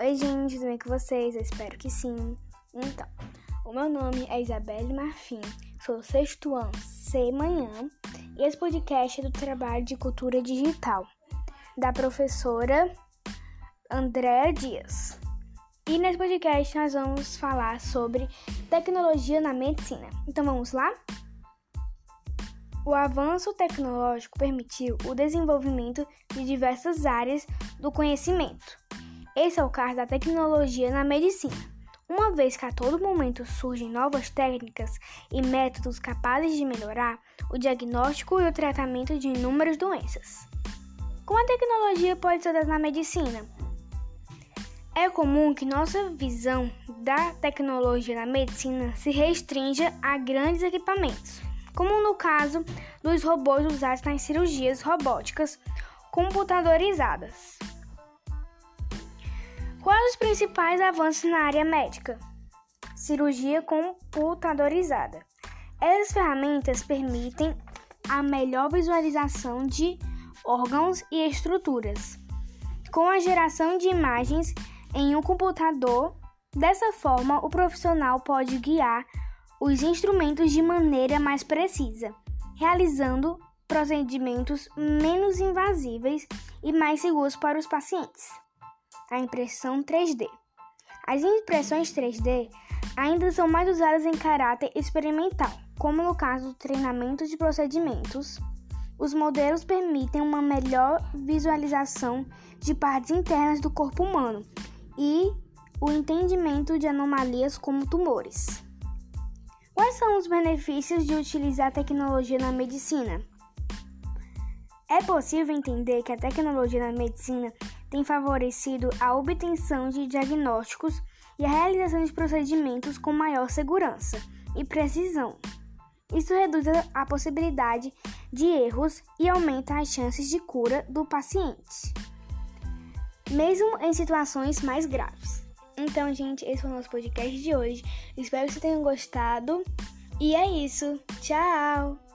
Oi, gente, tudo bem com vocês? Eu espero que sim. Então, o meu nome é Isabelle Marfim, sou sexto ano C Manhã e esse podcast é do trabalho de cultura digital da professora Andréa Dias. E nesse podcast nós vamos falar sobre tecnologia na medicina. Então vamos lá? O avanço tecnológico permitiu o desenvolvimento de diversas áreas do conhecimento esse é o caso da tecnologia na medicina. Uma vez que a todo momento surgem novas técnicas e métodos capazes de melhorar o diagnóstico e o tratamento de inúmeras doenças. Como a tecnologia pode ser usada na medicina? É comum que nossa visão da tecnologia na medicina se restrinja a grandes equipamentos, como no caso dos robôs usados nas cirurgias robóticas computadorizadas. Quais os principais avanços na área médica? Cirurgia computadorizada. Essas ferramentas permitem a melhor visualização de órgãos e estruturas, com a geração de imagens em um computador. Dessa forma, o profissional pode guiar os instrumentos de maneira mais precisa, realizando procedimentos menos invasíveis e mais seguros para os pacientes a impressão 3D. As impressões 3D ainda são mais usadas em caráter experimental, como no caso do treinamento de procedimentos. Os modelos permitem uma melhor visualização de partes internas do corpo humano e o entendimento de anomalias como tumores. Quais são os benefícios de utilizar a tecnologia na medicina? É possível entender que a tecnologia na medicina tem favorecido a obtenção de diagnósticos e a realização de procedimentos com maior segurança e precisão. Isso reduz a possibilidade de erros e aumenta as chances de cura do paciente, mesmo em situações mais graves. Então, gente, esse foi o nosso podcast de hoje. Espero que vocês tenham gostado. E é isso. Tchau!